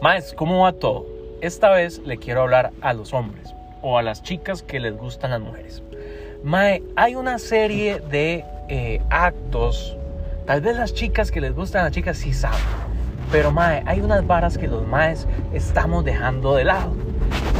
Más, ¿cómo va todo? Esta vez le quiero hablar a los hombres o a las chicas que les gustan las mujeres. Mae, hay una serie de eh, actos, tal vez las chicas que les gustan a las chicas sí saben, pero mae, hay unas varas que los maes estamos dejando de lado.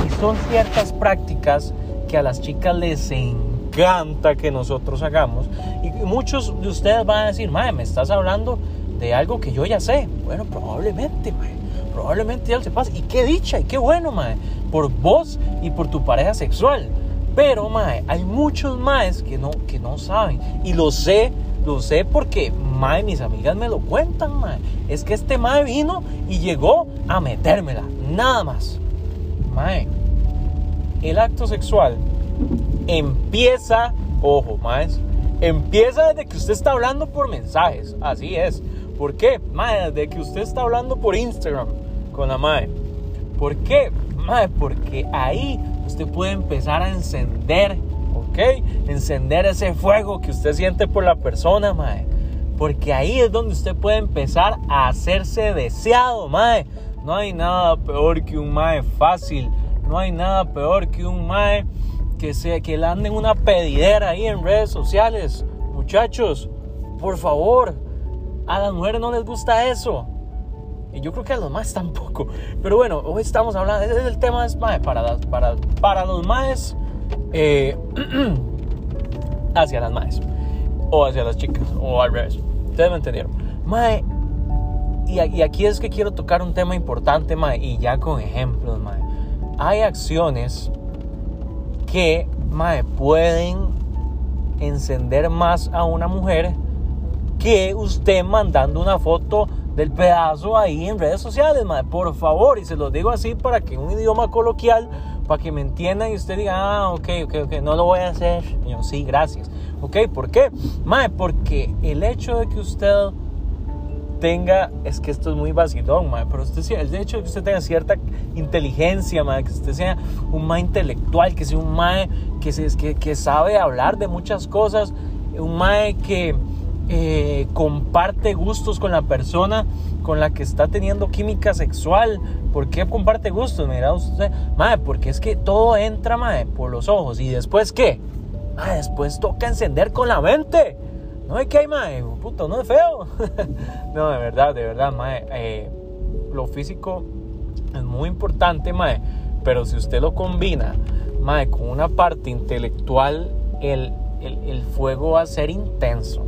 Y son ciertas prácticas que a las chicas les encanta que nosotros hagamos. Y muchos de ustedes van a decir, mae, me estás hablando de algo que yo ya sé. Bueno, probablemente, mae. Probablemente ya se pasa. Y qué dicha, y qué bueno, mae. Por vos y por tu pareja sexual. Pero, mae, hay muchos maes que no, que no saben. Y lo sé, lo sé porque, mae, mis amigas me lo cuentan, mae. Es que este mae vino y llegó a metérmela. Nada más. Mae, el acto sexual empieza, ojo, maes, empieza desde que usted está hablando por mensajes. Así es. ¿Por qué? Mae, desde que usted está hablando por Instagram con la mae. ¿Por qué? Mae, porque ahí usted puede empezar a encender, ¿ok? Encender ese fuego que usted siente por la persona, mae. Porque ahí es donde usted puede empezar a hacerse deseado, mae. No hay nada peor que un mae fácil. No hay nada peor que un mae que, se, que le anden una pedidera ahí en redes sociales. Muchachos, por favor, a las mujeres no les gusta eso. Yo creo que a los más tampoco. Pero bueno, hoy estamos hablando, ese es el tema es para, para, para los maes, eh, hacia las maes, o hacia las chicas, o al revés. Ustedes me entendieron. Mae, y, y aquí es que quiero tocar un tema importante, mae, y ya con ejemplos, mae. Hay acciones que mae, pueden encender más a una mujer que usted mandando una foto del pedazo ahí en redes sociales, mae. Por favor, y se los digo así para que un idioma coloquial, para que me entiendan y usted diga, ah, ok, ok, ok, no lo voy a hacer. Yo, sí, gracias. Ok, ¿por qué? Mae, porque el hecho de que usted tenga, es que esto es muy vacilón, mae, pero usted, el hecho de que usted tenga cierta inteligencia, mae, que usted sea un mae intelectual, que sea un mae que, se, que, que sabe hablar de muchas cosas, un mae que eh, comparte gustos con la persona con la que está teniendo química sexual. ¿Por qué comparte gustos? Mira usted, mae, porque es que todo entra, mae, por los ojos. ¿Y después qué? Mae, después toca encender con la mente. No es que hay, mae, puto, no es feo. no, de verdad, de verdad, mae. Eh, lo físico es muy importante. Pero si usted lo combina, mae, con una parte intelectual, el, el, el fuego va a ser intenso.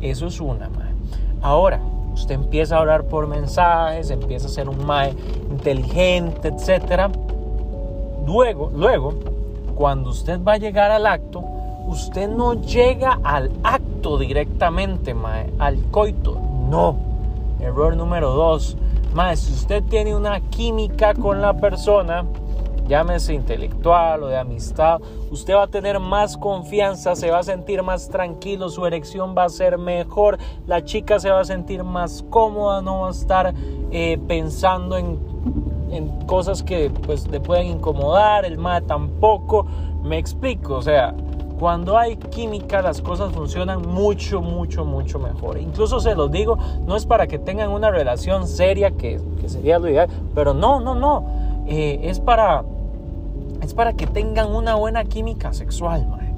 Eso es una, mae. Ahora, usted empieza a hablar por mensajes, empieza a ser un mae inteligente, etc. Luego, luego, cuando usted va a llegar al acto, usted no llega al acto directamente, mae, al coito. No. Error número dos. Mae, si usted tiene una química con la persona, llámese intelectual o de amistad, usted va a tener más confianza, se va a sentir más tranquilo, su erección va a ser mejor, la chica se va a sentir más cómoda, no va a estar eh, pensando en, en, cosas que pues le pueden incomodar, el mae tampoco, me explico, o sea, cuando hay química las cosas funcionan mucho, mucho, mucho mejor. Incluso se los digo, no es para que tengan una relación seria, que, que sería lo ideal, pero no, no, no. Eh, es para es para que tengan una buena química sexual, mae.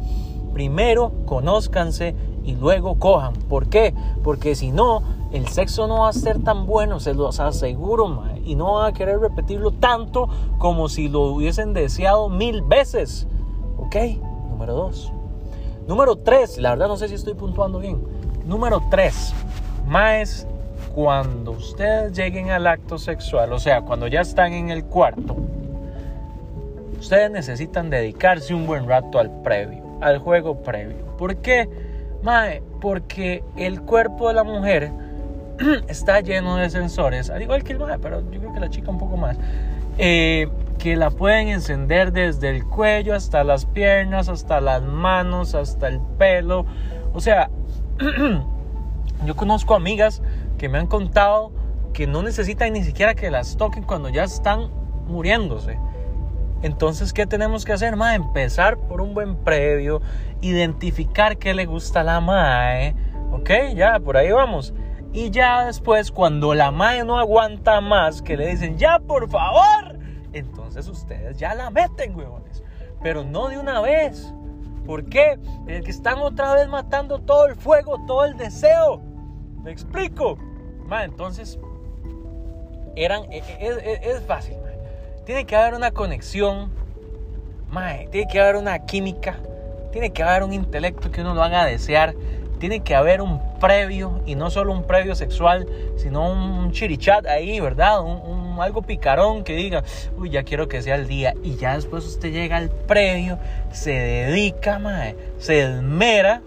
Primero conózcanse y luego cojan. ¿Por qué? Porque si no, el sexo no va a ser tan bueno, se los aseguro, mae. Y no van a querer repetirlo tanto como si lo hubiesen deseado mil veces. ¿Ok? Número dos. Número tres, la verdad no sé si estoy puntuando bien. Número tres, más cuando ustedes lleguen al acto sexual, o sea, cuando ya están en el cuarto, ustedes necesitan dedicarse un buen rato al previo, al juego previo. ¿Por qué? Mae, porque el cuerpo de la mujer está lleno de sensores, al igual que el mae, pero yo creo que la chica un poco más, eh, que la pueden encender desde el cuello hasta las piernas, hasta las manos, hasta el pelo. O sea, yo conozco amigas que me han contado que no necesitan ni siquiera que las toquen cuando ya están muriéndose. Entonces, ¿qué tenemos que hacer? Mae? Empezar por un buen previo, identificar qué le gusta a la mae, ¿ok? Ya, por ahí vamos. Y ya después, cuando la mae no aguanta más, que le dicen, ya por favor, entonces ustedes ya la meten, huevones. Pero no de una vez. ¿Por qué? Es que están otra vez matando todo el fuego, todo el deseo. ¿Me explico? Mae, entonces, eran, e, e, es, fácil. Tiene que haber una conexión. Mae, tiene que haber una química. Tiene que haber un intelecto que uno lo haga desear tiene que haber un previo y no solo un previo sexual, sino un chirichat ahí, ¿verdad? Un, algo picarón que diga, uy, ya quiero que sea el día. Y ya después usted llega al previo, se dedica, mae, se esmera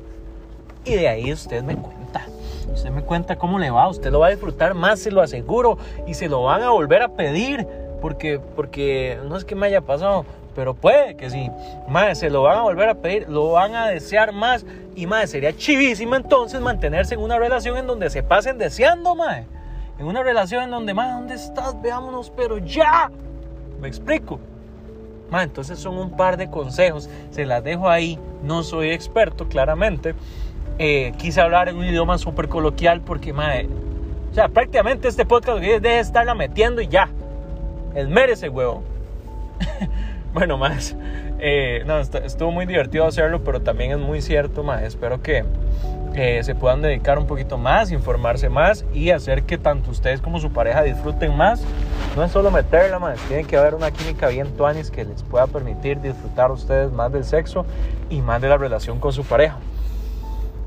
y de ahí usted me cuenta. Usted me cuenta cómo le va, usted lo va a disfrutar más, se lo aseguro, y se lo van a volver a pedir, porque, porque no es que me haya pasado, pero puede que sí. Madre, se lo van a volver a pedir, lo van a desear más. Y madre, sería chivísimo entonces mantenerse en una relación en donde se pasen deseando, madre. En una relación en donde, madre, ¿dónde estás? Veámonos, pero ya. ¿Me explico? Madre, entonces son un par de consejos. Se las dejo ahí. No soy experto, claramente. Eh, quise hablar en un idioma súper coloquial porque, madre, o sea, prácticamente este podcast debe estarla metiendo y ya. El merece, huevo. Bueno, más, eh, no, estuvo muy divertido hacerlo, pero también es muy cierto, más. Espero que se puedan dedicar un poquito más, informarse más y hacer que tanto ustedes como su pareja disfruten más. No es solo meterla, más, tiene que haber una química bien tuanis que les pueda permitir disfrutar ustedes más del sexo y más de la relación con su pareja.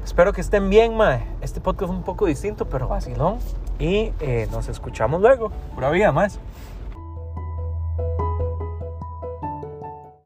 Espero que estén bien, mae. Este podcast es un poco distinto, pero vacilón. Y eh, nos escuchamos luego. Pura vida, más.